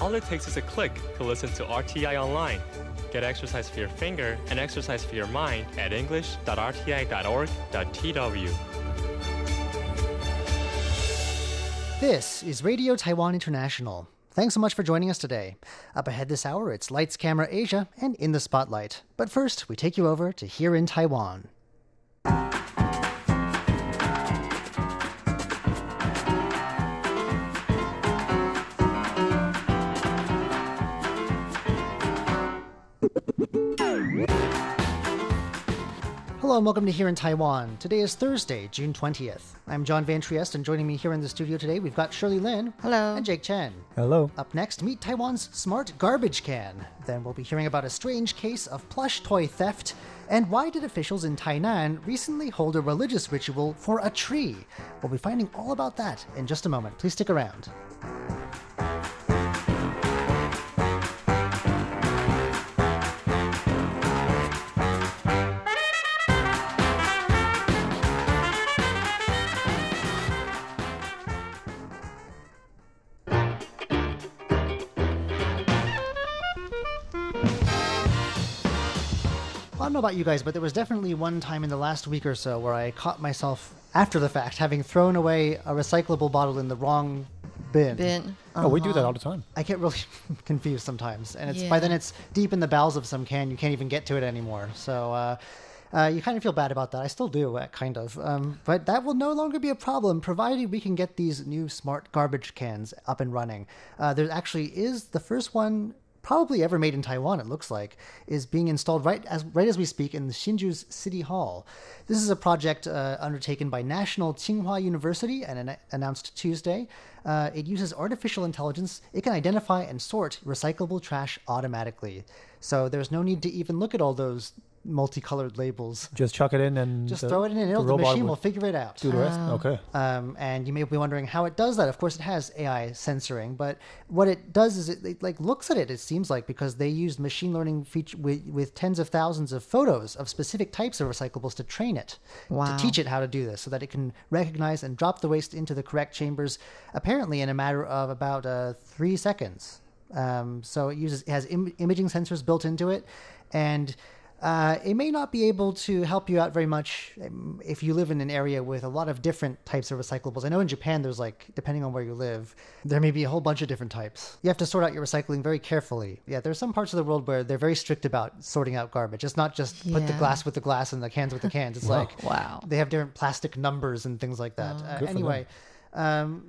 All it takes is a click to listen to RTI online. Get exercise for your finger and exercise for your mind at english.rti.org.tw. This is Radio Taiwan International. Thanks so much for joining us today. Up ahead this hour, it's Lights Camera Asia and In the Spotlight. But first, we take you over to Here in Taiwan. Hello and welcome to Here in Taiwan. Today is Thursday, June 20th. I'm John Van Trieste, and joining me here in the studio today, we've got Shirley Lin. Hello. And Jake Chen. Hello. Up next, meet Taiwan's smart garbage can. Then we'll be hearing about a strange case of plush toy theft. And why did officials in Tainan recently hold a religious ritual for a tree? We'll be finding all about that in just a moment. Please stick around. Don't know about you guys, but there was definitely one time in the last week or so where I caught myself after the fact having thrown away a recyclable bottle in the wrong bin. Bin. Oh, we do that Uh-huh. all the time. I get really confused sometimes, and it's by Yeah. then it's deep in the bowels of some can. You can't even get to it anymore. So uh, uh, you kind of feel bad about that. I still do, uh, kind of. Um, but that will no longer be a problem, provided we can get these new smart garbage cans up and running. Uh, there actually is the first one. Probably ever made in Taiwan, it looks like, is being installed right as right as we speak in the Hsinchu's City Hall. This is a project uh, undertaken by National Tsinghua University and an- announced Tuesday. Uh, it uses artificial intelligence. It can identify and sort recyclable trash automatically. So there's no need to even look at all those multicolored labels. Just chuck it in and Just the- throw it in and the the machine will figure it out. do the rest. Okay. Um, and you may be wondering how it does that. Of course, it has AI censoring, but what it does is it, it like looks at it. It seems like because they used machine learning feature with, with tens of thousands of photos of specific types of recyclables to train it Wow. to teach it how to do this, so that it can recognize and drop the waste into the correct chambers, apparently in a matter of about uh, three seconds. Um, so it uses it has Im- imaging sensors built into it, and uh, it may not be able to help you out very much um, if you live in an area with a lot of different types of recyclables. I know in Japan, there's like, depending on where you live, there may be a whole bunch of different types. You have to sort out your recycling very carefully. Yeah, there's some parts of the world where they're very strict about sorting out garbage. It's not just put the glass with the glass and the cans with the cans. It's like, Wow. they have different plastic numbers and things like that. Uh, anyway, um,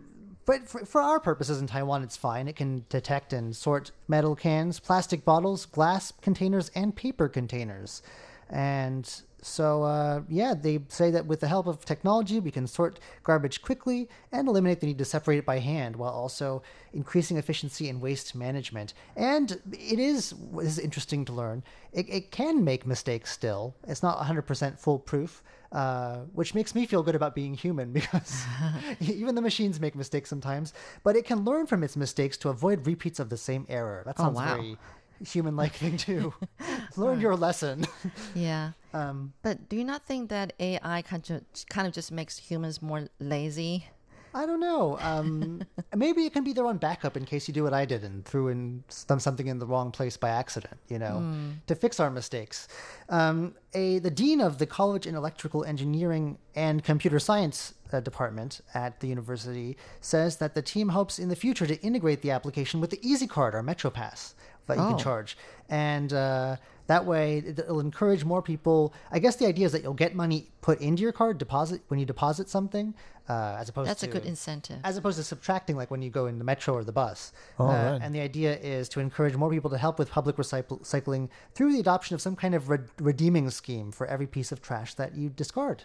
but for, for our purposes in Taiwan, it's fine. It can detect and sort metal cans, plastic bottles, glass containers, and paper containers. And so, uh, yeah, they say that with the help of technology, we can sort garbage quickly and eliminate the need to separate it by hand while also increasing efficiency in waste management. And it is, this is interesting to learn, it, it can make mistakes still. It's not 100% foolproof. Uh, which makes me feel good about being human because even the machines make mistakes sometimes, but it can learn from its mistakes to avoid repeats of the same error. That Oh, sounds wow. very human like thing too. learn your lesson. Yeah. Um, But do you not think that AI kind of, kind of just makes humans more lazy? I don't know. Um, maybe it can be their own backup in case you do what I did and threw in some, something in the wrong place by accident, you know, to fix our mistakes. Um, a, the dean of the College in Electrical Engineering and Computer Science uh, department at the university says that the team hopes in the future to integrate the application with the EasyCard or MetroPass that you can Oh. charge. And uh, that way it- it'll encourage more people. I guess the idea is that you'll get money put into your card deposit when you deposit something, uh, as opposed to That's to a good incentive. as opposed to subtracting like when you go in the metro or the bus. Oh, Uh, right. And the idea is to encourage more people to help with public recycle- recycling through the adoption of some kind of re- redeeming scheme for every piece of trash that you discard.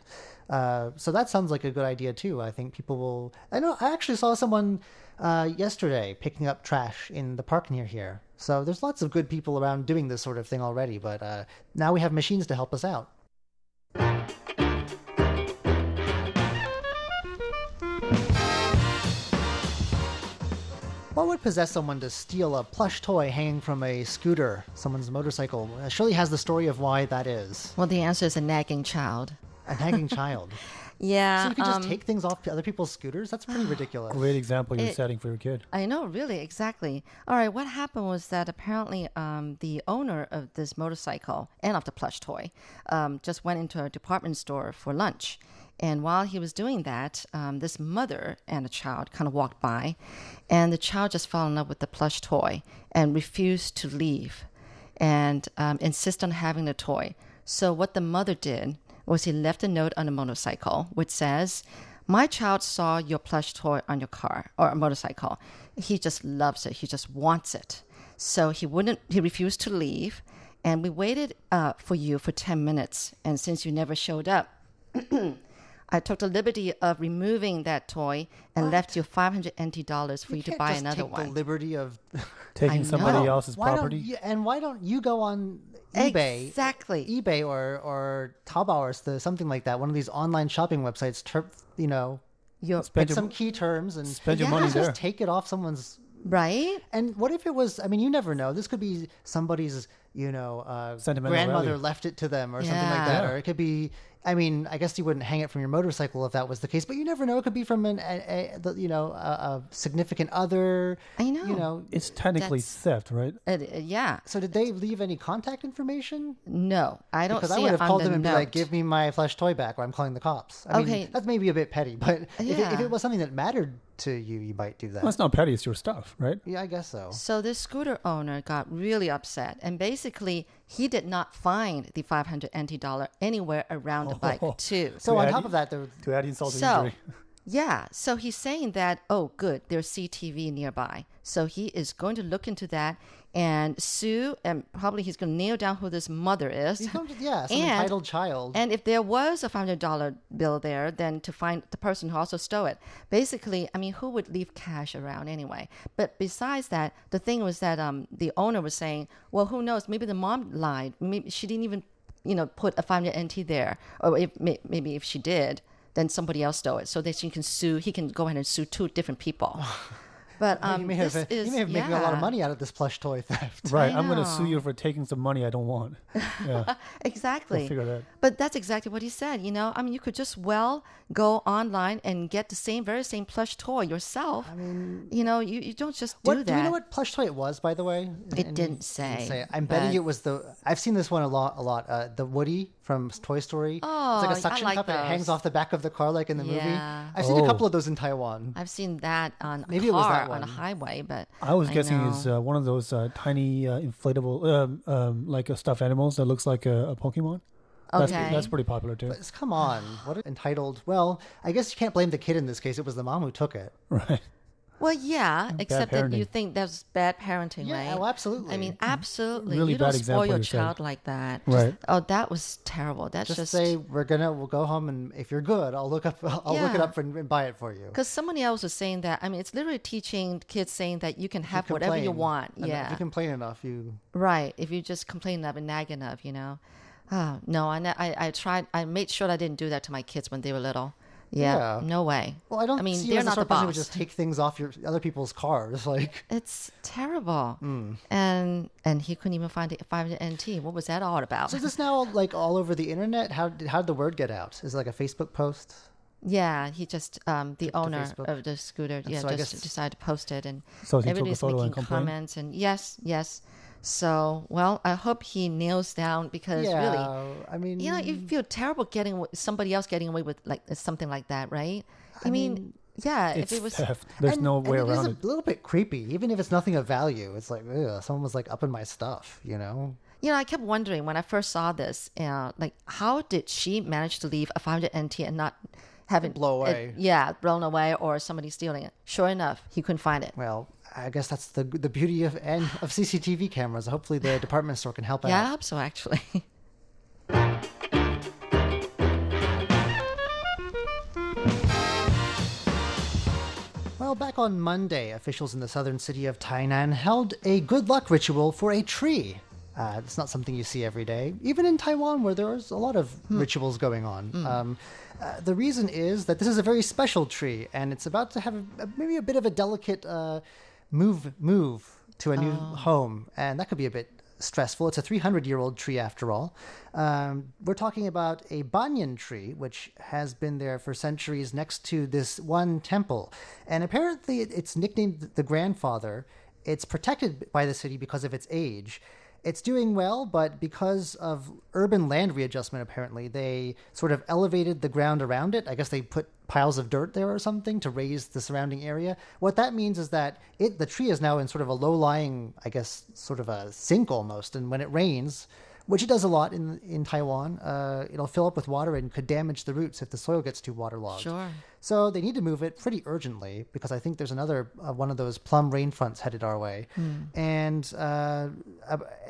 Uh, so that sounds like a good idea too. I think people will. I know. I actually saw someone uh, yesterday picking up trash in the park near here. So there's lots of good people around doing this sort of thing already. But uh, now we have machines to help us out. What would possess someone to steal a plush toy hanging from a scooter, someone's motorcycle? Uh, Shirley has the story of why that is. Well, the answer is a nagging child. A nagging child. Yeah. So you can just um, take things off other people's scooters? That's pretty ridiculous. Great example you're It- setting for your kid. I know, really, exactly. All right, what happened was that apparently um, the owner of this motorcycle and of the plush toy um, just went into a department store for lunch. And while he was doing that, um, this mother and a child kind of walked by, and the child just fell in love with the plush toy and refused to leave and um, insist on having the toy. So what the mother did was he left a note on the motorcycle which says, "My child saw your plush toy on your car or a motorcycle. He just loves it. He just wants it. So he wouldn't. He refused to leave, and we waited uh, for you for ten minutes. And since you never showed up." I took the liberty of removing that toy and left you 500 NT dollars for you, to can't buy just another take one. the liberty of Taking somebody else's why property. Don't you, and why don't you go on eBay? Exactly. eBay or or Taobao or something like that. One of these online shopping websites. Ter- you know, Your, Spend your- some key terms and Spend your Yeah. money just take it off someone's. right? And what if it was? I mean, you never know. This could be somebody's, you know, uh, Sentimental grandmother value. left it to them or something like that. Yeah. Or it could be. I mean, I guess you wouldn't hang it from your motorcycle if that was the case, but you never know. It could be from an, a, a, the, you know, a, a significant other. I know. You know. It's technically theft, right? Yeah. So did they leave any contact information? No, I don't Because see I would it have called the them and note. be like, "Give me my flesh toy back," or I'm calling the cops. I mean, Okay. that's maybe a bit petty, but if, it, if it was something that mattered to you, you might do that. Well, it's not petty. It's your stuff, right? yeah, I guess so. So this scooter owner got really upset, and basically he did not find the 500 NT dollar anywhere around the oh. bike Oh. too. So To on add- top of that, there, To add insult to So, injury. yeah, so he's saying that, oh, good, there's CTV nearby. So he is going to look into that and sue, and probably he's going to nail down who this mother is. he's going to, yeah, some And- entitled child. And if there was a five hundred dollar bill there, then to find the person who also stole it. Basically, I mean, who would leave cash around anyway? But besides that, the thing was that um, the owner was saying, well, who knows? Maybe the mom lied. Maybe she didn't even, you know, put a five hundred NT there, or if maybe if she did, then somebody else stole it, so that she can sue. He can go ahead and sue two different people. But um, you may this have, is you may have making a lot of money out of this plush toy theft. Right. I I'm going to sue you for taking some money I don't want. Yeah. Exactly. figure that. But that's exactly what he said. You know, I mean, you could just well go online and get the same, very same plush toy yourself. I mean, you know, you, you don't just do What, that. do we know what plush toy it was, by the way? It And didn't you say, I'm betting it was the. I've seen this one a lot. A lot. Uh, the Woody from Toy Story. Oh, it's like a suction like cup and it hangs off the back of the car, like in the movie. I've seen a Oh. couple of those in Taiwan. I've seen that on a Maybe it was car that on a highway, but I was guessing know. it's uh, one of those uh, tiny uh, inflatable, um, um, like a stuffed animals that looks like a, a Pokemon. That's, Okay. that's pretty popular too. But come on, what entitled? Well, I guess you can't blame the kid in this case. It was the mom who took it. Right. Well, yeah. Except that you think that's bad parenting, Yeah, right? oh, absolutely. I mean, mm-hmm. absolutely. Really you bad don't spoil your child like that. Right. Oh, that was terrible. That's just, just, say we're gonna we'll go home and if you're good, I'll look up I'll look it up for, and buy it for you. Because somebody else was saying that. I mean, it's literally teaching kids saying that you can You have whatever you want. Yeah. If you complain enough, you Right. If you just complain enough and nag enough, you know. Oh, no, I, I, I tried, I made sure I didn't do that to my kids when they were little. Yeah. Yeah. No way. Well, I don't I mean, they're the not the who boss. would just take things off your other people's cars. Like, It's terrible. Hmm. And and he couldn't even find it 500 NT. What was that all about? so is this now like all over the internet? How did how did the word get out? Is it like a Facebook post? yeah, he just, um, the owner Facebook. of the scooter, yeah, so just guess- decided to post it. And So everybody's photo and making comments. And yes, yes. So, well, I hope he nails down because yeah, really, I mean, you know you feel terrible getting somebody else getting away with like something like that right i, mean, yeah It's if it was theft. There's and- no and way it is around a little bit creepy, even if it's nothing of value. It's like, ugh, someone was like up in my stuff, you know? you know i kept wondering when i first saw this uh, like how did she manage to leave a 500 nt and not have it Blow it- away. yeah blown away or somebody stealing it sure enough he couldn't find it Well, I guess that's the the beauty of and of CCTV cameras. Hopefully, the department store can help yeah i hope so actually Well, back on Monday, officials in the southern city of Tainan held a good luck ritual for a tree. Uh, it's not something you see every day, even in Taiwan, where there's a lot of rituals going on. Um, uh, the reason is that this is a very special tree, and it's about to have a- maybe a bit of a delicate uh, move move to a new home, and that could be a bit stressful. It's a 300 year old tree after all. Um, we're talking about a banyan tree, which has been there for centuries next to this one temple. And apparently, it's nicknamed the grandfather. It's protected by the city because of its age. It's doing well, but because of urban land readjustment, apparently, they sort of elevated the ground around it. I guess they put piles of dirt there or something to raise the surrounding area. What that means is that it the tree is now in sort of a low lying, I guess, sort of a sink almost. And when it rains, which it does a lot in in Taiwan, uh, it'll fill up with water and could damage the roots if the soil gets too waterlogged. Sure. So they need to move it pretty urgently because I think there's another uh, one of those plum rain fronts headed our way. And uh,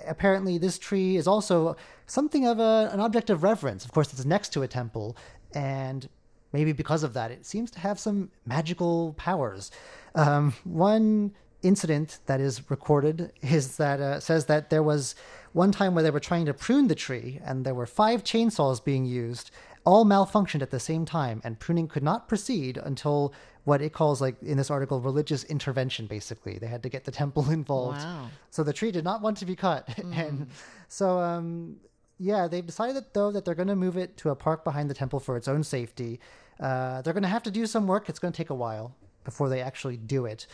apparently, this tree is also something of a, an object of reverence. Of course, it's next to a temple, and maybe because of that, it seems to have some magical powers. Um, one incident that is recorded is that uh, says that there was one time where they were trying to prune the tree, and there were five chainsaws being used all malfunctioned at the same time, and pruning could not proceed until what it calls, like in this article, religious intervention. Basically, they had to get the temple involved. Wow. So the tree did not want to be cut, and so um, yeah, they've decided though that they're going to move it to a park behind the temple for its own safety. Uh, they're going to have to do some work. It's going to take a while before they actually do it.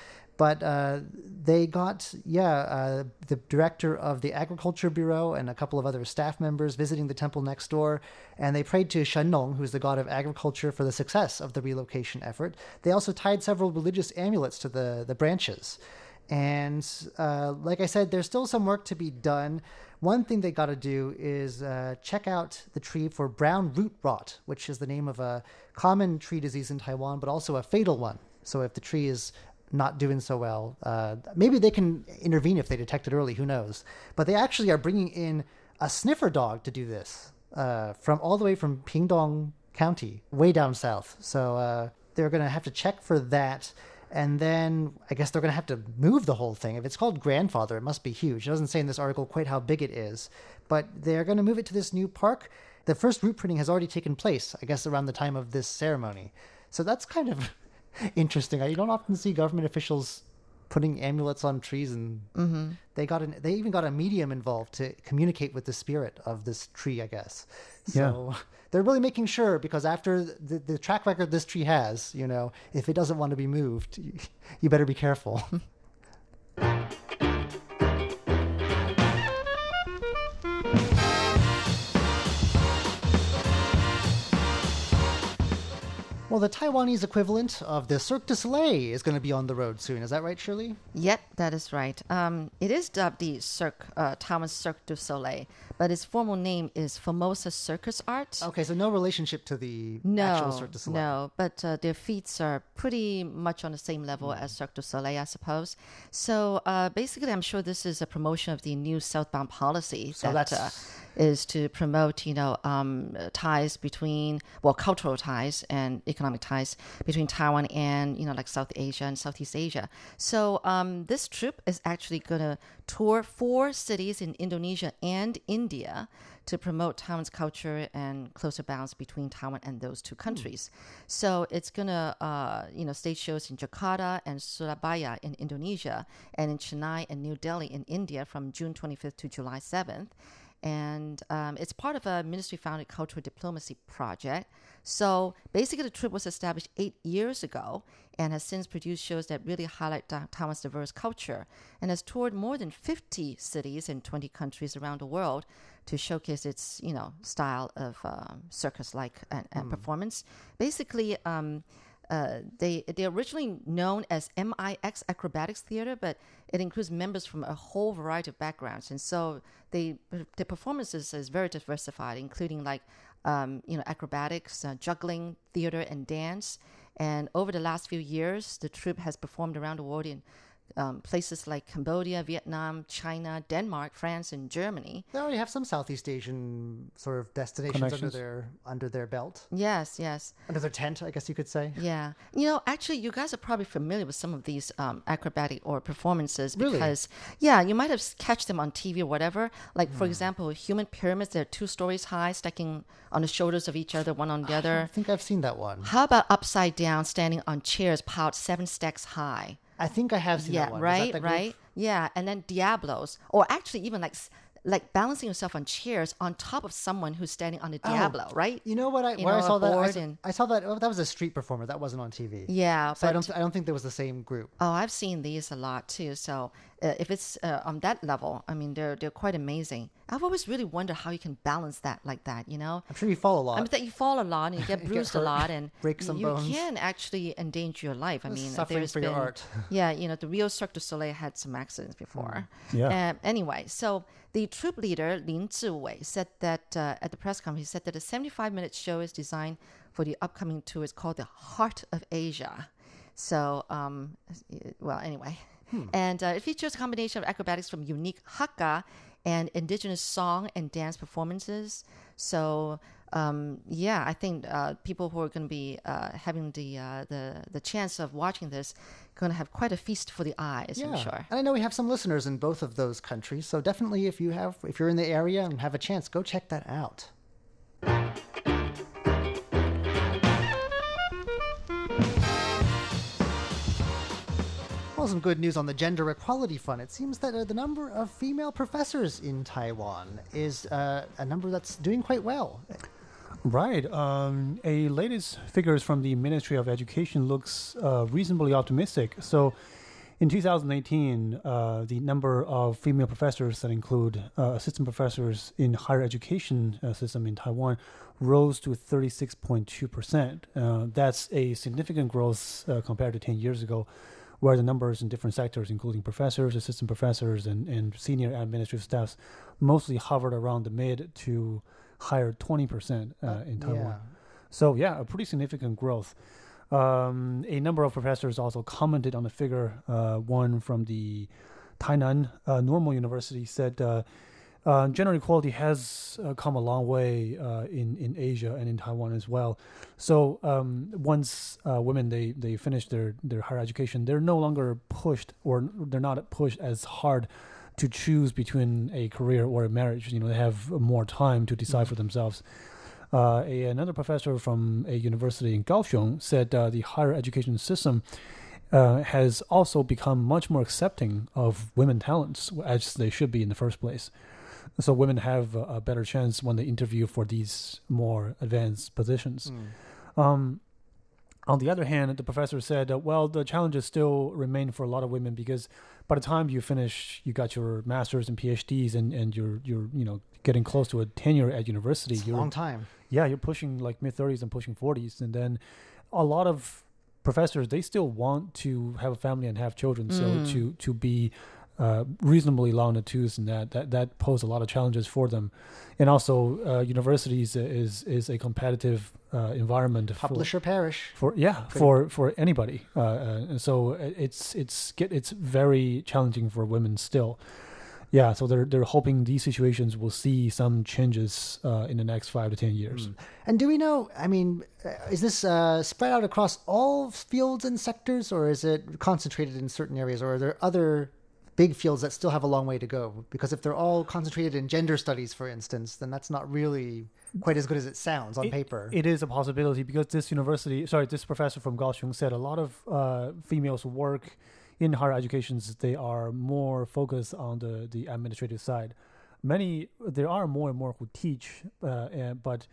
But uh, they got, yeah, uh, the director of the Agriculture Bureau and a couple of other staff members visiting the temple next door, and they prayed to Shennong, who's the god of agriculture, for the success of the relocation effort. They also tied several religious amulets to the, the branches. And uh, like I said, there's still some work to be done. One thing they got to do is uh, check out the tree for brown root rot, which is the name of a common tree disease in Taiwan, but also a fatal one. So if the tree is not doing so well, uh, maybe they can intervene if they detect it early. Who knows? But they actually are bringing in a sniffer dog to do this uh, from all the way from Pingtung County, way down south. So uh, they're going to have to check for that. And then I guess they're going to have to move the whole thing. If it's called grandfather, it must be huge. It doesn't say in this article quite how big it is, but they're going to move it to this new park. The first root pruning has already taken place, I guess, around the time of this ceremony. So that's kind of interesting. You don't often see government officials putting amulets on trees, and mm-hmm. they got an, they even got a medium involved to communicate with the spirit of this tree. I guess. So they're really making sure because after the, the track record this tree has, you know, if it doesn't want to be moved, you better be careful. Well, the Taiwanese equivalent of the Cirque du Soleil is going to be on the road soon. Is that right, Shirley? Yep, that is right. Um, it is dubbed the Cirque, uh, Taiwan Cirque du Soleil, but its formal name is Formosa Circus Art. Okay, so no relationship to the No, actual Cirque du Soleil. no, but uh, their feats are pretty much on the same level Mm. as Cirque du Soleil, I suppose. So uh, basically, I'm sure this is a promotion of the new southbound policy So that that's- uh, is to promote, you know, um, ties between well, cultural ties and economic ties between Taiwan and you know, like South Asia and Southeast Asia. So um, this trip is actually going to tour four cities in Indonesia and India to promote Taiwan's culture and closer bonds between Taiwan and those two countries. So it's gonna, uh, you know, stage shows in Jakarta and Surabaya in Indonesia, and in Chennai and New Delhi in India from June 25th to July 7th. And um, it's part of a ministry-founded cultural diplomacy project. So basically, the trip was established eight years ago and has since produced shows that really highlight Ta- Taiwan's diverse culture and has toured more than 50 cities in 20 countries around the world to showcase its, you know, style of um, circus-like and, and performance. Basically, um, uh, they they're originally known as MIX Acrobatics Theater, but it includes members from a whole variety of backgrounds, and so they the performances is very diversified, including like um, you know acrobatics, uh, juggling, theater, and dance. And over the last few years, the troupe has performed around the world in um, places like Cambodia, Vietnam, China, Denmark, France, and Germany. They already have some Southeast Asian sort of destinations under their under their belt, Yes, yes. under their tent, I guess you could say. Yeah. You know, actually, you guys are probably familiar with some of these um, acrobatic or performances Really? because, yeah, you might have s- catch them on TV or whatever. Like, Hmm. for example, human pyramids, they're two stories high, stacking on the shoulders of each other, one on the other. I think I've seen that one. How about upside down, standing on chairs piled seven stacks high? I think I have seen yeah, that one. Is that right, group? right. Yeah, and then Diabolos, or actually even like like balancing yourself on chairs on top of someone who's standing on a oh, Diabolo, right? Oh, You know what? I You where I saw that. I, and- I saw that. Oh, that was a street performer. That wasn't on TV. Yeah, So I don't. I don't think there was the same group. oh, I've seen these a lot too. So uh, if it's uh, on that level, I mean, they're they're quite amazing. I've always really wondered how you can balance that like that. You know, I'm sure you fall a lot. I mean, that you fall a lot and you get get bruised a lot and break some you bones. can actually endanger your life. I mean, suffering there's for been, your art. yeah, you know, the real Cirque du Soleil had some accidents before. Yeah. Um, anyway, so the troop leader Lin Zhiwei said that uh, at the press conference, he said that the 75-minute show is designed for the upcoming tour. It's called the Heart of Asia. So, um, well, anyway, and uh, it features a combination of acrobatics from unique Hakka and indigenous song and dance performances. So, um, yeah, I think uh, people who are going to be uh, having the, uh, the the chance of watching this going to have quite a feast for the eyes. I'm sure. And I know we have some listeners in both of those countries, so definitely if you have if you're in the area and have a chance, go check that out. Some good news on the gender equality front. It seems that uh, the number of female professors in Taiwan is uh, a number that's doing quite well. Right. Um, a latest figures from the Ministry of Education looks uh, reasonably optimistic. So, in 2018, uh, the number of female professors that include uh, assistant professors in higher education uh, system in Taiwan rose to 36.2 percent. That's a significant growth compared to 10 years ago, where the numbers in different sectors, including professors, assistant professors, and, and senior administrative staffs, mostly hovered around the mid to higher 20% uh, in Taiwan. yeah. So, yeah, a pretty significant growth. Um, a number of professors also commented on the figure. Uh, one from the Tainan uh, Normal University said uh, gender equality has uh, come a long way uh, in in Asia and in Taiwan as well. So um, once uh, women they they finish their their higher education, they're no longer pushed or they're not pushed as hard to choose between a career or a marriage. You know, they have more time to decide for themselves. Uh, a, another professor from a university in Kaohsiung said the higher education system uh, has also become much more accepting of women talents, as they should be in the first place. So women have a, a better chance when they interview for these more advanced positions. Um, on the other hand, the professor said, uh, well, the challenges still remain for a lot of women because by the time you finish, you got your masters and PhDs, and, and you're you're you know getting close to a tenure at university. It's a you're long time. yeah, you're pushing like mid 30s and pushing 40s, and then a lot of professors they still want to have a family and have children. So to to be uh, reasonably long in the tooth and that that that pose a lot of challenges for them, and also uh, universities is is a competitive uh, environment for, Publisher perish. for yeah for for anybody. Uh, uh, and so it's it's get it's very challenging for women still. Yeah, so they're they're hoping these situations will see some changes uh, in the next five to ten years. And do we know? I mean, uh, is this uh, spread out across all fields and sectors, or is it concentrated in certain areas, or are there other big fields that still have a long way to go? Because if they're all concentrated in gender studies, for instance, then that's not really quite as good as it sounds on It- paper. It is a possibility because this university, sorry, this professor from Kaohsiung said a lot of uh, females work in higher educations. They are more focused on the the administrative side. Many there are more and more who teach, uh, and, but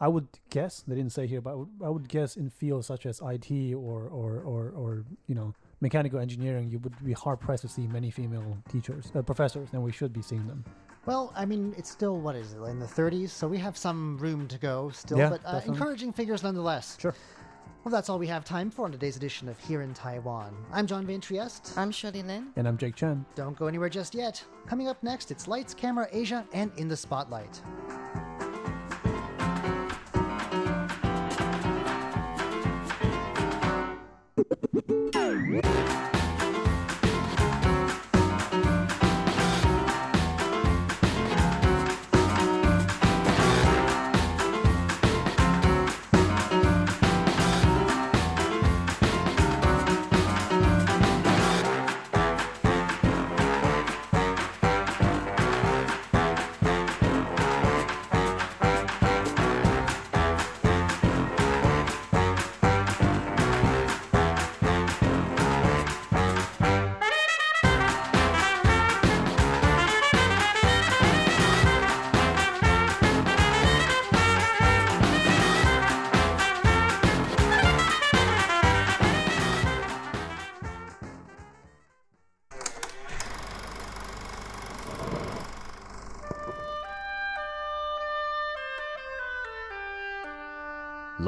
I would guess they didn't say here, but I would, I would guess in fields such as IT or or or, or you know mechanical engineering, you would be hard pressed to see many female teachers, uh, professors, and we should be seeing them. Well, I mean, it's still what is it in the 30s, so we have some room to go still, yeah, but uh, encouraging figures nonetheless. Sure. Well, that's all we have time for on today's edition of Here in Taiwan. I'm John Van Triest. I'm Shirley Lin. And I'm Jake Chen. Don't go anywhere just yet. Coming up next, it's Lights, Camera, Asia, and In the Spotlight.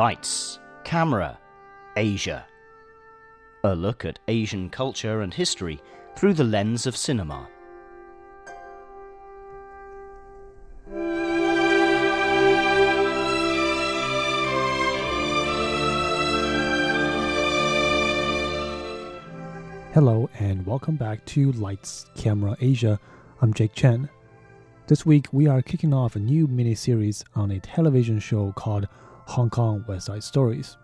Lights, Camera, Asia. A look at Asian culture and history through the lens of cinema. Hello and welcome back to Lights Camera Asia. I'm Jake Chen. This week we are kicking off a new mini-series on a television show called Hong Kong West Side Stories.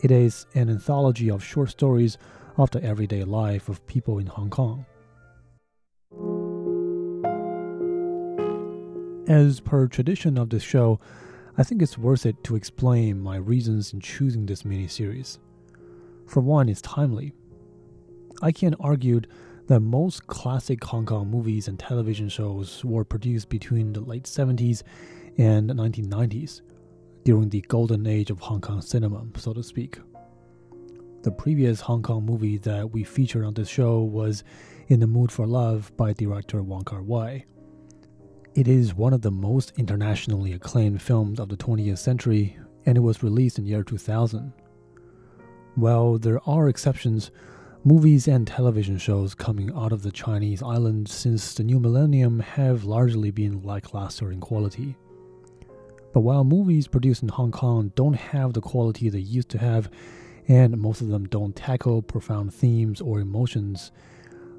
It is an anthology of short stories of the everyday life of people in Hong Kong. As per tradition of this show, I think it's worth it to explain my reasons in choosing this mini-series. For one, it's timely I can argue that most classic Hong Kong movies and television shows were produced between the late 70s and 1990s, during the golden age of Hong Kong cinema, so to speak. The previous Hong Kong movie that we featured on this show was In the Mood for Love by director Wong Kar Wai. It is one of the most internationally acclaimed films of the 20th century, and it was released in year 2000. While there are exceptions, Movies and television shows coming out of the Chinese island since the new millennium have largely been lackluster in quality. But while movies produced in Hong Kong don't have the quality they used to have, and most of them don't tackle profound themes or emotions,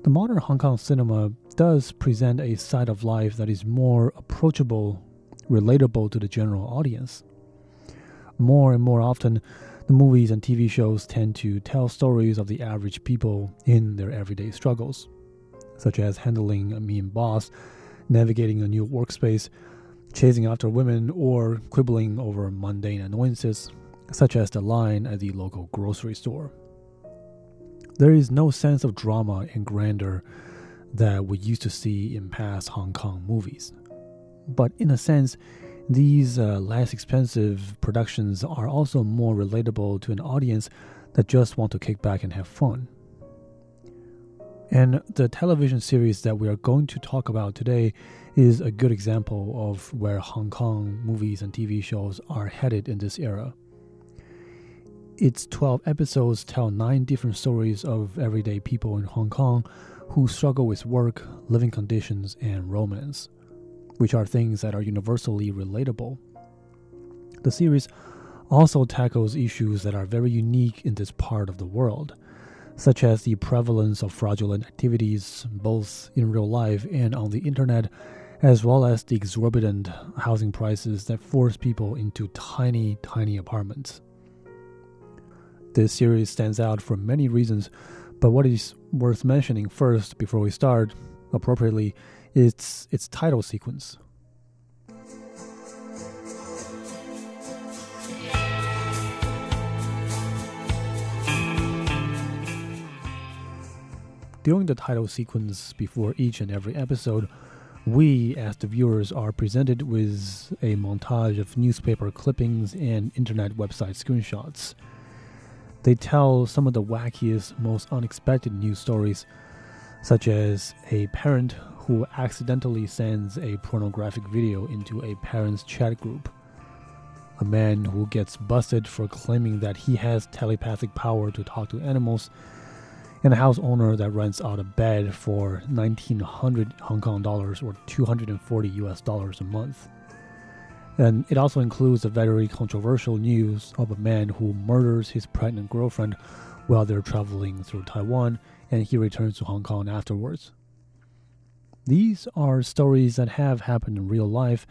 the modern Hong Kong cinema does present a side of life that is more approachable, relatable to the general audience. More and more often, the movies and TV shows tend to tell stories of the average people in their everyday struggles, such as handling a mean boss, navigating a new workspace, chasing after women, or quibbling over mundane annoyances, such as the line at the local grocery store. There is no sense of drama and grandeur that we used to see in past Hong Kong movies. But in a sense, these uh, less expensive productions are also more relatable to an audience that just want to kick back and have fun. And the television series that we are going to talk about today is a good example of where Hong Kong movies and TV shows are headed in this era. Its 12 episodes tell nine different stories of everyday people in Hong Kong who struggle with work, living conditions, and romance which are things that are universally relatable. The series also tackles issues that are very unique in this part of the world, such as the prevalence of fraudulent activities both in real life and on the internet, as well as the exorbitant housing prices that force people into tiny, tiny apartments. This series stands out for many reasons, but what is worth mentioning first before we start, appropriately, is its title sequence. During the title sequence before each and every episode, we, as the viewers, are presented with a montage of newspaper clippings and internet website screenshots. They tell some of the wackiest, most unexpected news stories, such as a parent who accidentally sends a pornographic video into a parent's chat group. A man who gets busted for claiming that he has telepathic power to talk to animals, and a house owner that rents out a bed for 1900 Hong Kong dollars or 240 US dollars a month. And it also includes the very controversial news of a man who murders his pregnant girlfriend while they're traveling through Taiwan and he returns to Hong Kong afterwards. These are stories that have happened in real life,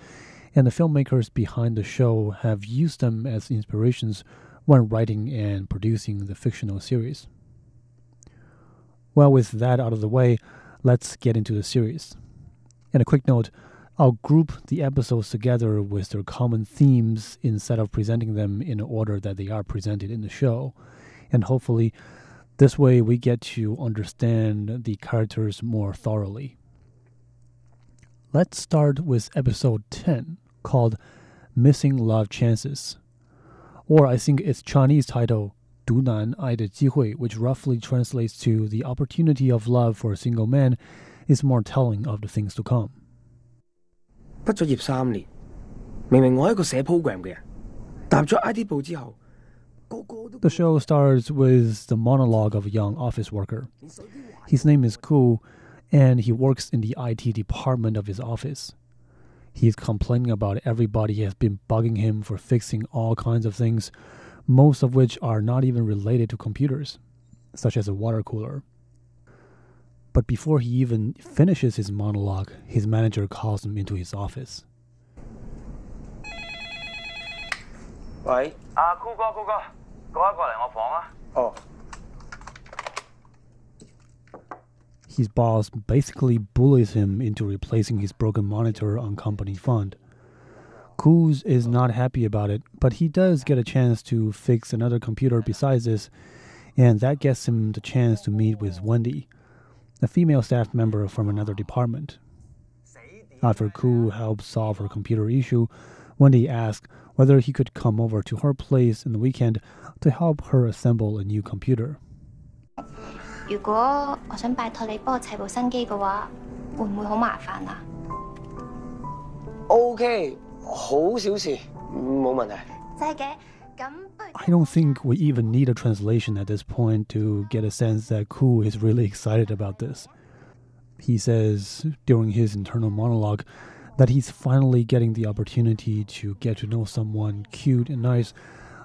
and the filmmakers behind the show have used them as inspirations when writing and producing the fictional series. Well, with that out of the way, let's get into the series. And a quick note I'll group the episodes together with their common themes instead of presenting them in the order that they are presented in the show. And hopefully, this way we get to understand the characters more thoroughly. Let's start with episode 10 called Missing Love Chances. Or I think its Chinese title, 独男爱的机会, which roughly translates to the opportunity of love for a single man, is more telling of the things to come. 毕咗业三年，明明我系一个写 program 嘅人， 踏咗 ID 部之后，个个都 The show starts with the monologue of a young office worker. His name is Ku, and he works in the IT department of his office. He's complaining about everybody has been bugging him for fixing all kinds of things, most of which are not even related to computers, such as a water cooler. But before he even finishes his monologue, his manager calls him into his office. 喂，啊，酷哥，酷哥，过一过嚟我房啊！哦， His boss basically bullies him into replacing his broken monitor on company fund. Ku's is not happy about it, but he does get a chance to fix another computer besides this, and that gets him the chance to meet with Wendy, a female staff member from another department. After Ku helps solve her computer issue, Wendy asks whether he could come over to her place in the weekend to help her assemble a new computer. Okay, 好小事，冇问题。真系嘅，咁不如 I don't think we even need a translation at this point to get a sense that Ku is really excited about this. He says during his internal monologue that he's finally getting the opportunity to get to know someone cute and nice,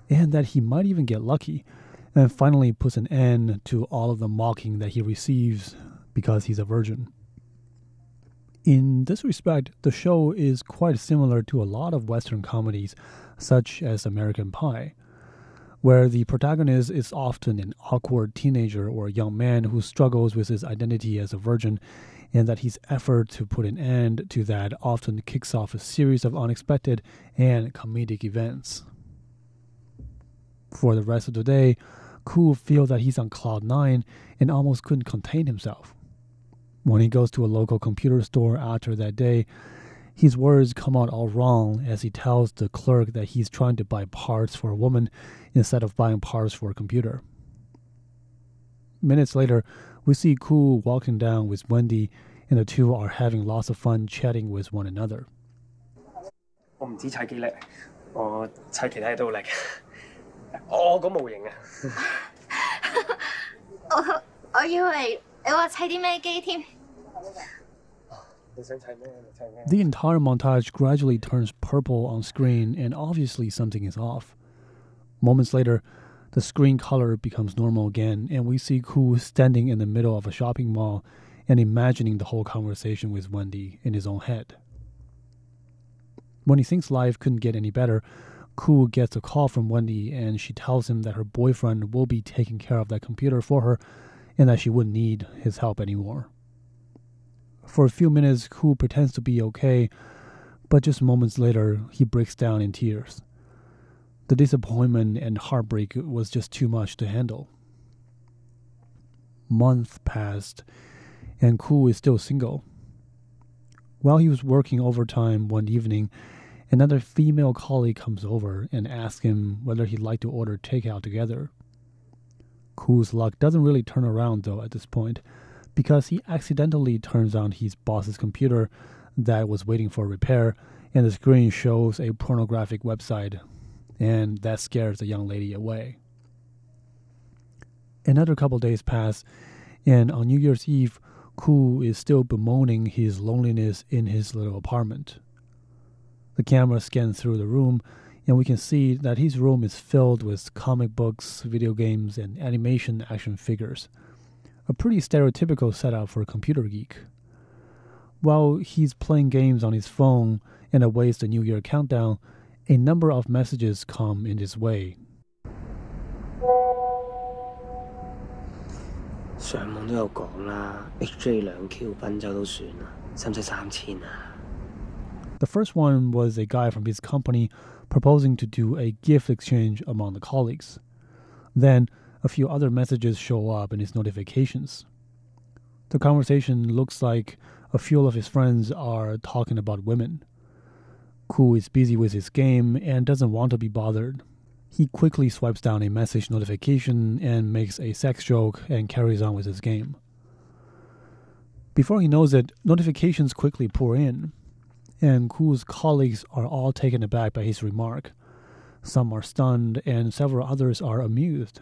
and that he might even get lucky, and finally puts an end to all of the mocking that he receives because he's a virgin. In this respect, the show is quite similar to a lot of Western comedies, such as American Pie, where the protagonist is often an awkward teenager or young man who struggles with his identity as a virgin, and that his effort to put an end to that often kicks off a series of unexpected and comedic events. For the rest of the day, Ku feels that he's on cloud nine and almost couldn't contain himself. When he goes to a local computer store after that day, his words come out all wrong as he tells the clerk that he's trying to buy parts for a woman instead of buying parts for a computer. Minutes later, we see Ku walking down with Wendy, and the two are having lots of fun chatting with one another. 我唔止砌機叻，我砌其他嘢都好叻。我個模型啊！我我以為 你话砌啲咩机添？你想砌咩？你砌咩？ The entire montage gradually turns purple on screen, and obviously something is off. Moments later, the screen color becomes normal again, and we see Ku standing in the middle of a shopping mall and imagining the whole conversation with Wendy in his own head. When he thinks life couldn't get any better, Ku gets a call from Wendy, and she tells him that her boyfriend will be taking care of that computer for her and that she wouldn't need his help anymore. For a few minutes, Ku pretends to be okay, but just moments later, he breaks down in tears. The disappointment and heartbreak was just too much to handle. Months passed, and Ku is still single. While he was working overtime one evening, another female colleague comes over and asks him whether he'd like to order takeout together. Ku's luck doesn't really turn around though at this point, because he accidentally turns on his boss's computer that was waiting for repair, and the screen shows a pornographic website, and that scares the young lady away. Another couple days pass, and on New Year's Eve, Ku is still bemoaning his loneliness in his little apartment. The camera scans through the room, and we can see that his room is filled with comic books, video games, and animation action figures. A pretty stereotypical setup for a computer geek. While he's playing games on his phone and awaits the New Year countdown, a number of messages come in his way. The first one was a guy from his company proposing to do a gift exchange among the colleagues. Then, a few other messages show up in his notifications. The conversation looks like a few of his friends are talking about women. Ku is busy with his game and doesn't want to be bothered. He quickly swipes down a message notification and makes a sex joke and carries on with his game. Before he knows it, notifications quickly pour in, and Ku's colleagues are all taken aback by his remark. Some are stunned, and several others are amused.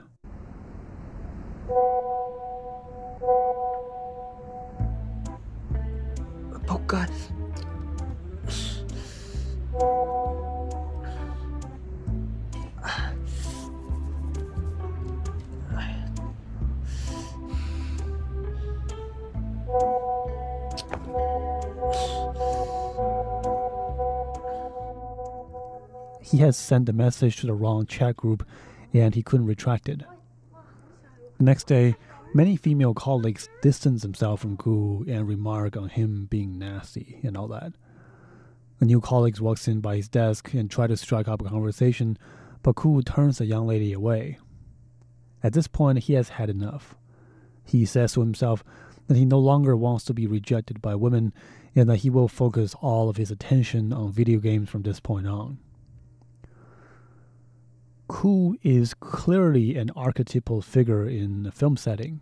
He has sent the message to the wrong chat group and he couldn't retract it. The next day, many female colleagues distance themselves from Ku and remark on him being nasty and all that. A new colleague walks in by his desk and tries to strike up a conversation, but Ku turns the young lady away. At this point, he has had enough. He says to himself that he no longer wants to be rejected by women and that he will focus all of his attention on video games from this point on. Ku is clearly an archetypal figure in the film setting.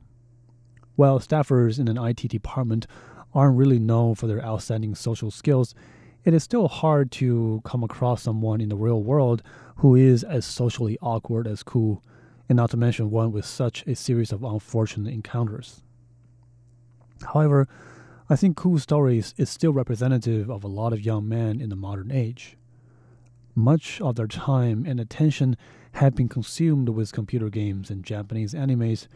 While staffers in an IT department aren't really known for their outstanding social skills, it is still hard to come across someone in the real world who is as socially awkward as Ku, and not to mention one with such a series of unfortunate encounters. However, I think Ku's story is still representative of a lot of young men in the modern age. Much of their time and attention have been consumed with computer games and Japanese animes,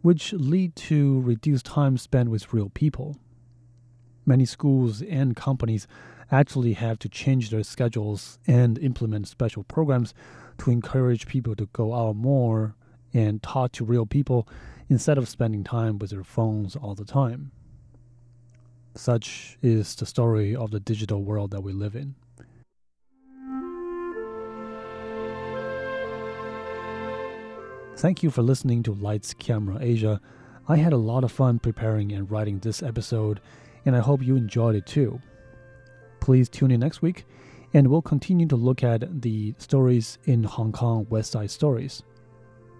which lead to reduced time spent with real people. Many schools and companies actually have to change their schedules and implement special programs to encourage people to go out more and talk to real people instead of spending time with their phones all the time. Such is the story of the digital world that we live in. Thank you for listening to Lights Camera Asia. I had a lot of fun preparing and writing this episode, and I hope you enjoyed it too. Please tune in next week, and we'll continue to look at the stories in Hong Kong West Side Stories.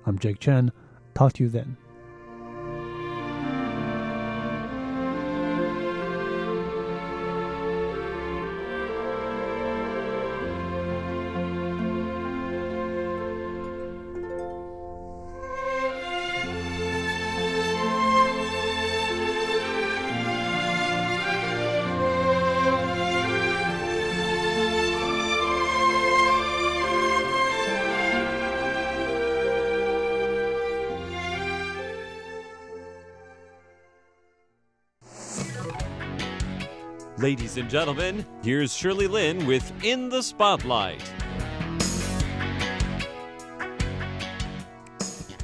I'm Jake Chen. Talk to you then. Ladies and gentlemen, here's Shirley Lin with In the Spotlight.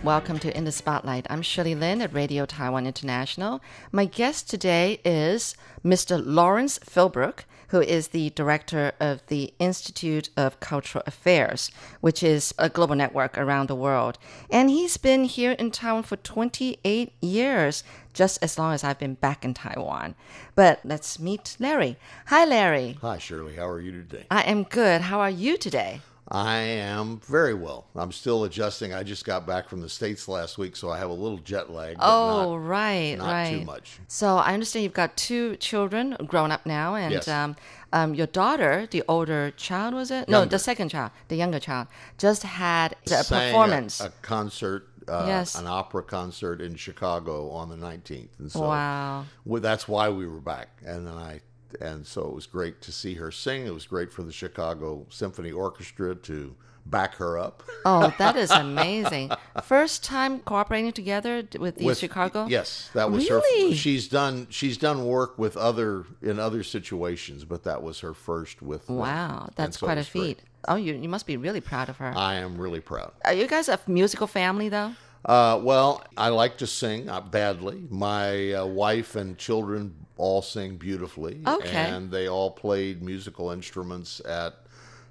Welcome to In the Spotlight. I'm Shirley Lin at Radio Taiwan International. My guest today is Mr. Lawrence Philbrook, who is the director of the Institute of Cultural Affairs, which is a global network around the world. And he's been here in Taiwan for 28 years, just as long as I've been back in Taiwan. But let's meet Larry. Hi, Larry. Hi, Shirley. How are you today? I am good. How are you today? I am very well. I'm still adjusting. I just got back from the States last week, so I have a little jet lag. but Oh, not- right, not right. too much. So I understand you've got two children grown up now, and Yes. um, um, your daughter, the older child, was it? No, the second child, the younger child, just had a Sang performance. A, a concert, uh, Yes. an opera concert in Chicago on the 19th. And so Wow. well, that's why we were back. And then I, and so it was great to see her sing. It was great for the Chicago Symphony Orchestra to back her up. oh, that is amazing! First time cooperating together with the with Chicago. Yes, that was Really? her. She's done she's done work with other in other situations, but that was her first with. Wow, And that's so quite a was great. feat. Oh, you you must be really proud of her. I am really proud. Are you guys a musical family though? Uh, well, I like to sing uh, badly. My uh, wife and children all sing beautifully, Okay. and they all played musical instruments at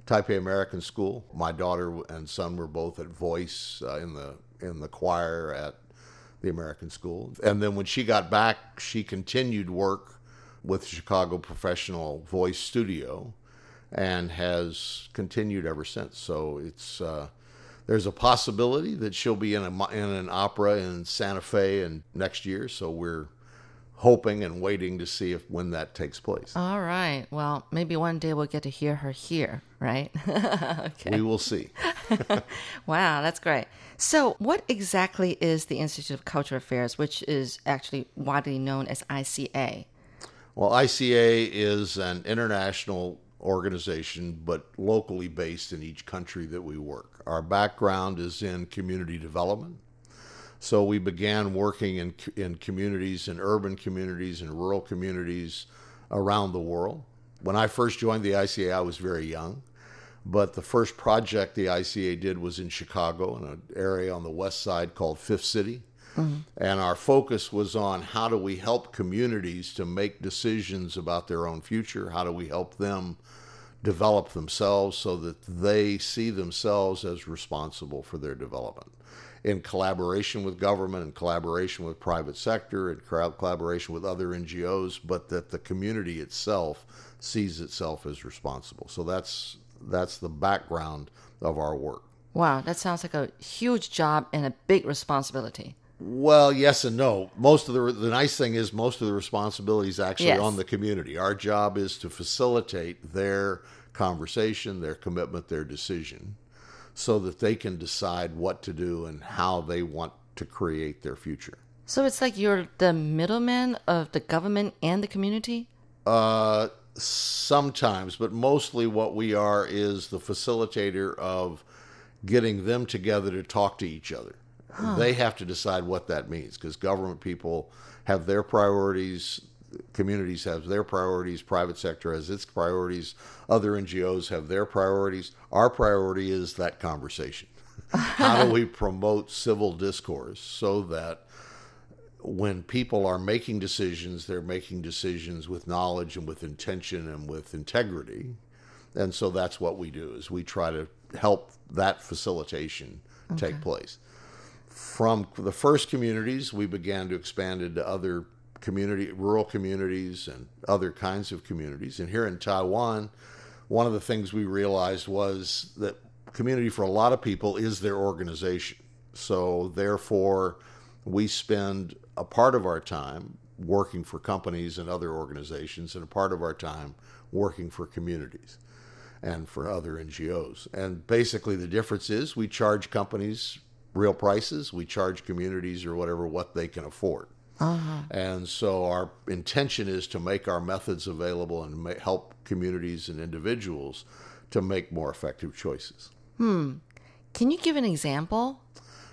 Taipei American School. My daughter and son were both at voice uh, in the in the choir at the American School. And then when she got back, she continued work with Chicago Professional Voice Studio and has continued ever since. So it's uh, there's a possibility that she'll be in a in an opera in Santa Fe and next year. So we're hoping and waiting to see if when that takes place. All right. Well, maybe one day we'll get to hear her here, right? okay. We will see. wow, that's great. So, what exactly is the Institute of Cultural Affairs, which is actually widely known as ICA? Well, ICA is an international organization, but locally based in each country that we work. Our background is in community development. So we began working in, in communities, in urban communities, in rural communities around the world. When I first joined the ICA, I was very young, but the first project the ICA did was in Chicago, in an area on the west side called Fifth City. Mm-hmm. And our focus was on how do we help communities to make decisions about their own future? How do we help them develop themselves so that they see themselves as responsible for their development? In collaboration with government, in collaboration with private sector, in collaboration with other NGOs, but that the community itself sees itself as responsible. So that's that's the background of our work. Wow, that sounds like a huge job and a big responsibility. Well, yes and no. Most of the the nice thing is most of the responsibility is actually Yes. on the community. Our job is to facilitate their conversation, their commitment, their decision, so that they can decide what to do and how they want to create their future. So it's like you're the middleman of the government and the community? Uh, sometimes, but mostly what we are is the facilitator of getting them together to talk to each other. Huh. They have to decide what that means because government people have their priorities, communities have their priorities, private sector has its priorities, other NGOs have their priorities. Our priority is that conversation. How do we promote civil discourse so that when people are making decisions, they're making decisions with knowledge and with intention and with integrity. And so that's what we do is we try to help that facilitation Okay. take place. From the first communities, we began to expand into other community, rural communities and other kinds of communities. And here in Taiwan, one of the things we realized was that community for a lot of people is their organization. So therefore, we spend a part of our time working for companies and other organizations, and a part of our time working for communities and for other NGOs. And basically, the difference is we charge companies real prices, we charge communities or whatever what they can afford. Uh-huh. And so our intention is to make our methods available and ma- help communities and individuals to make more effective choices. Hmm. Can you give an example?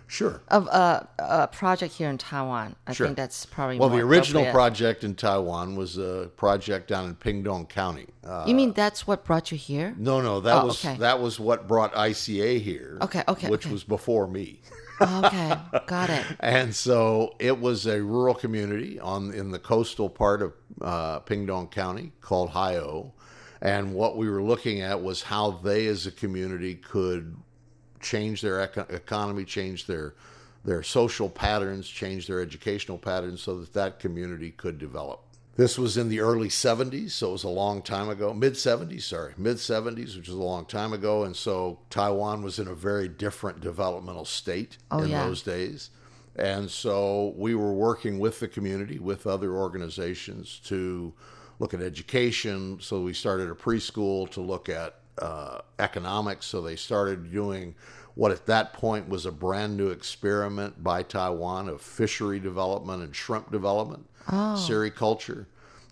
Sure. Of a, a project here in Taiwan. I Sure. think that's probably well. The original project in Taiwan was a project down in Pingtung County. Uh, You mean that's what brought you here? No, no, that Oh, was okay. that was what brought ICA here. Okay, okay, which okay. was before me. okay, got it. And so it was a rural community on in the coastal part of uh, Pingtung County called Hio. And what we were looking at was how they, as a community, could change their eco- economy, change their their social patterns, change their educational patterns, so that that community could develop. This was in the early 70s, so it was a long time ago. Mid 70s, sorry, mid 70s, which was a long time ago. And so Taiwan was in a very different developmental state Oh, in yeah. those days. And so we were working with the community, with other organizations to look at education. So we started a preschool to look at uh, economics. So they started doing what at that point was a brand new experiment by Taiwan of fishery development and shrimp development, Oh. sericulture,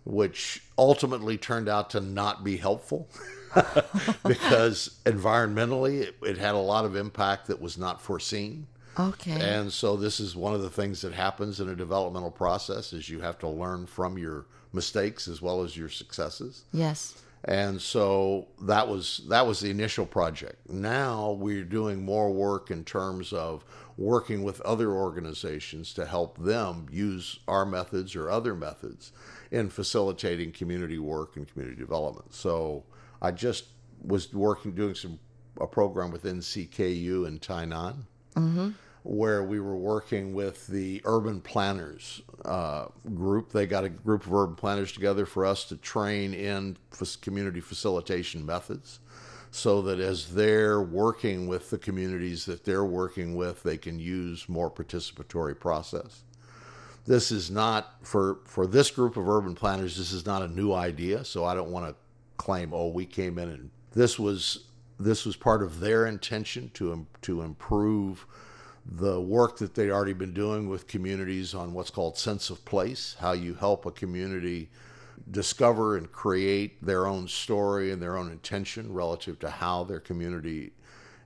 which ultimately turned out to not be helpful. because environmentally it, it had a lot of impact that was not foreseen. Okay. And so this is one of the things that happens in a developmental process is you have to learn from your mistakes as well as your successes. Yes. And so that was that was the initial project. Now we're doing more work in terms of working with other organizations to help them use our methods or other methods in facilitating community work and community development. So I just was working doing some a program with NCKU in Tainan Mm-hmm. Where we were working with the urban planners uh, group. They got a group of urban planners together for us to train in community facilitation methods so that as they're working with the communities that they're working with, they can use more participatory process. this is not for for this group of urban planners. This is not a new idea. So I don't want to claim, oh, we came in and this was this was part of their intention to to improve the work that they'd already been doing with communities on what's called sense of place, how you help a community discover and create their own story and their own intention relative to how their community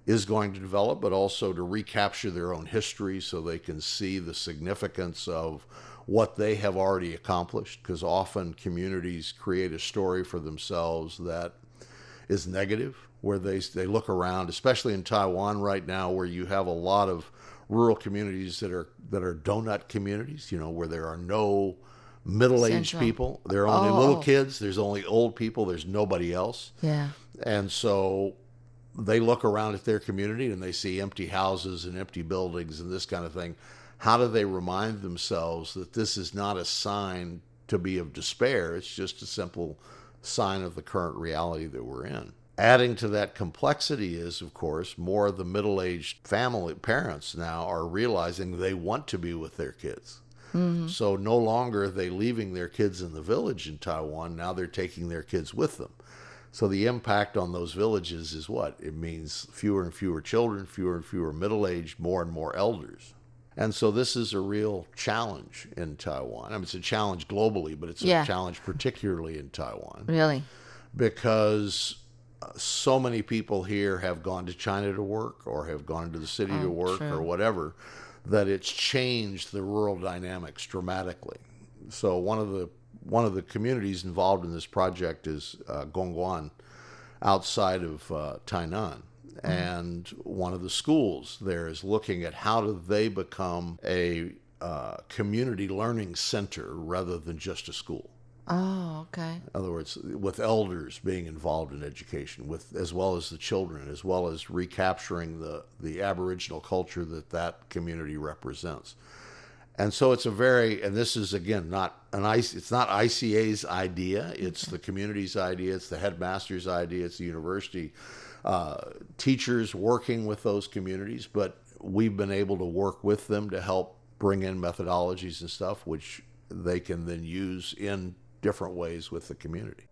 is going to develop, but also to recapture their own history so they can see the significance of what they have already accomplished. Because often communities create a story for themselves that is negative, where they, they look around, especially in Taiwan right now, where you have a lot of rural communities that are that are donut communities, you know, where there are no middle-aged people. There are only Oh, little kids. There's only old people. There's nobody else. Yeah. And so they look around at their community and they see empty houses and empty buildings and this kind of thing. How do they remind themselves that this is not a sign to be of despair? It's just a simple sign of the current reality that we're in. Adding to that complexity is, of course, more of the middle aged family parents now are realizing they want to be with their kids. Mm-hmm. So no longer are they leaving their kids in the village in Taiwan. Now they're taking their kids with them. So the impact on those villages is what? It means fewer and fewer children, fewer and fewer middle aged, more and more elders. And so this is a real challenge in Taiwan. I mean, it's a challenge globally, but it's a Yeah. challenge particularly in Taiwan Really? because uh, so many people here have gone to China to work or have gone to the city to Oh, work true. or whatever that it's changed the rural dynamics dramatically. So one of the one of the communities involved in this project is uh, Gongguan outside of uh, Tainan. And one of the schools there is looking at how do they become a uh, community learning center rather than just a school. Oh, okay. In other words, with elders being involved in education, with as well as the children, as well as recapturing the the Aboriginal culture that that community represents. And so it's a very, and this is again not an IC, it's not ICA's idea. It's the community's idea. It's the headmaster's idea. It's the university uh, teachers working with those communities. But we've been able to work with them to help bring in methodologies and stuff, which they can then use in different ways with the community.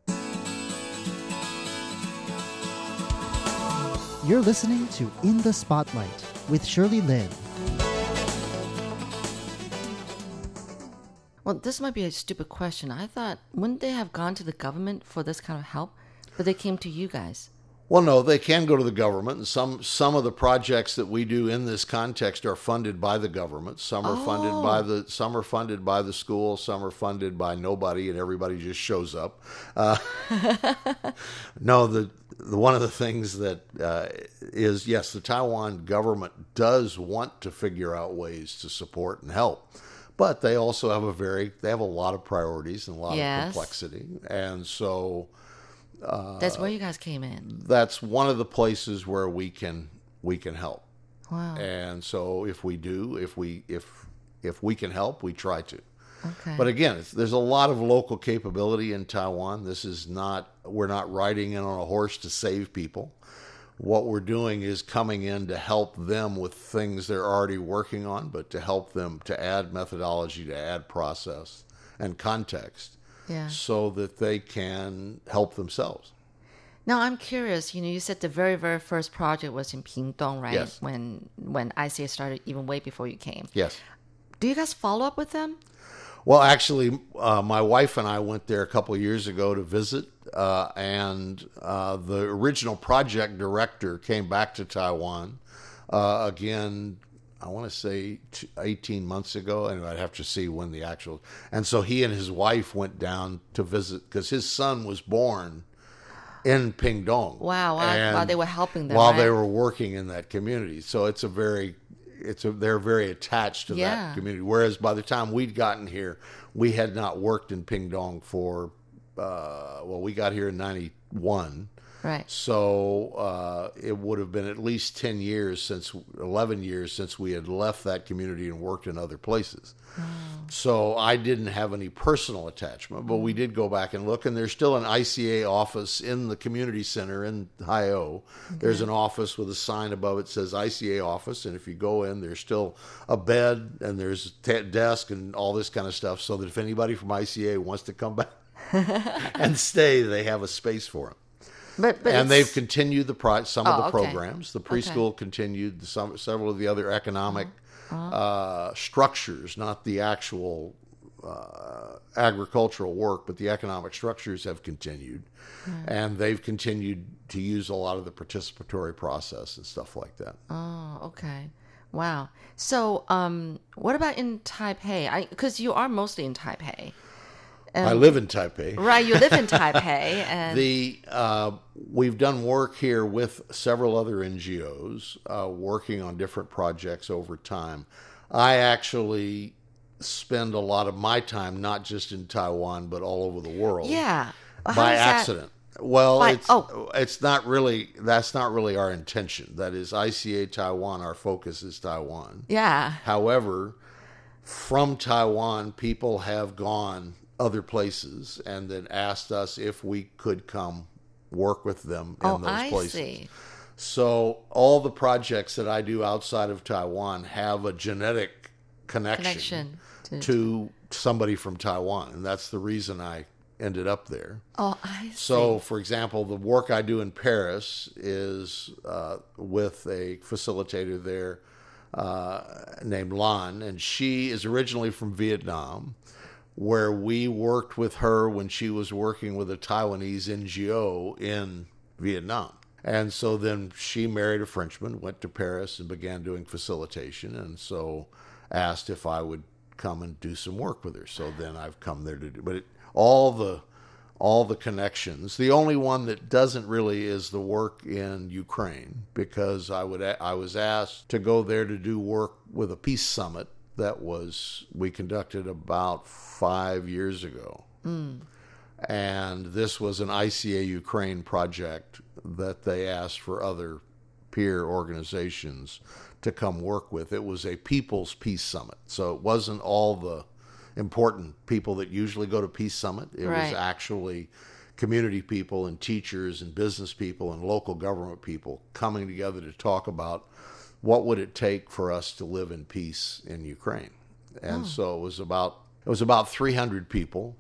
You're listening to In the Spotlight with Shirley Lin. Well, this might be a stupid question. I thought, wouldn't they have gone to the government for this kind of help? But they came to you guys. Well, no, they can go to the government, and some some of the projects that we do in this context are funded by the government. Some are funded by the some are funded by the school. Some are funded by nobody, and everybody just shows up. Uh, no, the, the one of the things that uh, is yes, the Taiwan government does want to figure out ways to support and help, but they also have a very they have a lot of priorities and a lot Yes. of complexity, and so That's where you guys came in. that's one of the places where we can we can help. Wow. And so if we do, if we if if we can help, we try to. Okay. But again, it's, there's a lot of local capability in Taiwan. This is not we're not riding in on a horse to save people. What we're doing is coming in to help them with things they're already working on, but to help them to add methodology, to add process and context yeah. so that they can help themselves. Now I'm curious. You know, you said the very, very first project was in Pingtung, right? Yes. When when ICA started, even way before you came. Yes. Do you guys follow up with them? Well, actually, uh, my wife and I went there a couple of years ago to visit, uh, and uh, the original project director came back to Taiwan uh, again. I want to say 18 months ago, and I'd have to see when the actual. And so he and his wife went down to visit because his son was born in Pingtung. Wow, while- And while they were helping them, while they were working in that community. So it's a very, it's a they're very attached to Yeah. that community. Whereas by the time we'd gotten here, we had not worked in Pingtung for, uh, well, we got here in '91, Right. So uh, it would have been at least 10 years since, 11 years since we had left that community and worked in other places. So I didn't have any personal attachment, but we did go back and look, and there's still an ICA office in the community center in Hio. There's an office with a sign above it says ICA office, and if you go in, there's still a bed and there's a t- desk and all this kind of stuff, so that if anybody from ICA wants to come back and stay, they have a space for them. But, but and they've continued the pro- some of Oh, the okay. programs. The Okay. preschool continued some several of the other economic Uh-huh. uh, structures, not the actual uh, agricultural work, but the economic structures have continued, Right. and they've continued to use a lot of the participatory process and stuff like that. Oh, okay. Wow. So, um, what about in Taipei? Because you are mostly in Taipei. I live in Taipei. Right, you live in Taipei, and the uh, we've done work here with several other NGOs uh, working on different projects over time. I actually spend a lot of my time not just in Taiwan but all over the world. yeah. How by does that- accident. Well, By- it's oh. it's not really that's not really our intention. That is ICA Taiwan. Our focus is Taiwan. Yeah. However, from Taiwan, people have gone other places and then asked us if we could come work with them in Oh, those I places. see. So all the projects that I do outside of Taiwan have a genetic connection, Connection to- to somebody from Taiwan, and that's the reason I ended up there. Oh, I see. So, for example, the work I do in Paris is uh, with a facilitator there uh, named Lan, and she is originally from Vietnam, where we worked with her when she was working with a Taiwanese NGO in Vietnam. And so then she married a Frenchman, went to Paris, and began doing facilitation, and so asked if I would come and do some work with her. So then I've come there to do, but it, all the all the connections. The only one that doesn't really is the work in Ukraine because I would I was asked to go there to do work with a peace summit that was we conducted about 5 years ago. Mm. And this was an ICA Ukraine project that they asked for other peer organizations to come work with. It was a People's Peace Summit. So it wasn't all the important people that usually go to Peace Summit. It Right. was actually community people and teachers and business people and local government people coming together to talk about what would it take for us to live in peace in Ukraine. And Oh. so it was about it was about 300 people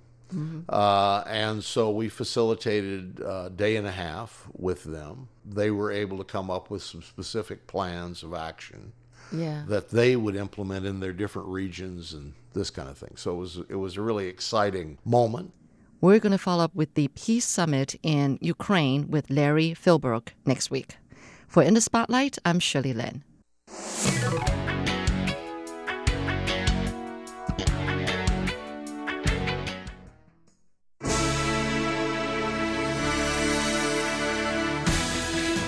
uh, and so we facilitated a day and a half with them. They were able to come up with some specific plans of action Yeah. that they would implement in their different regions and this kind of thing. So it was it was a really exciting moment. We're going to follow up with the Peace Summit in Ukraine with Larry Philbrook next week. For In the Spotlight, I'm Shirley Lin. Thank you.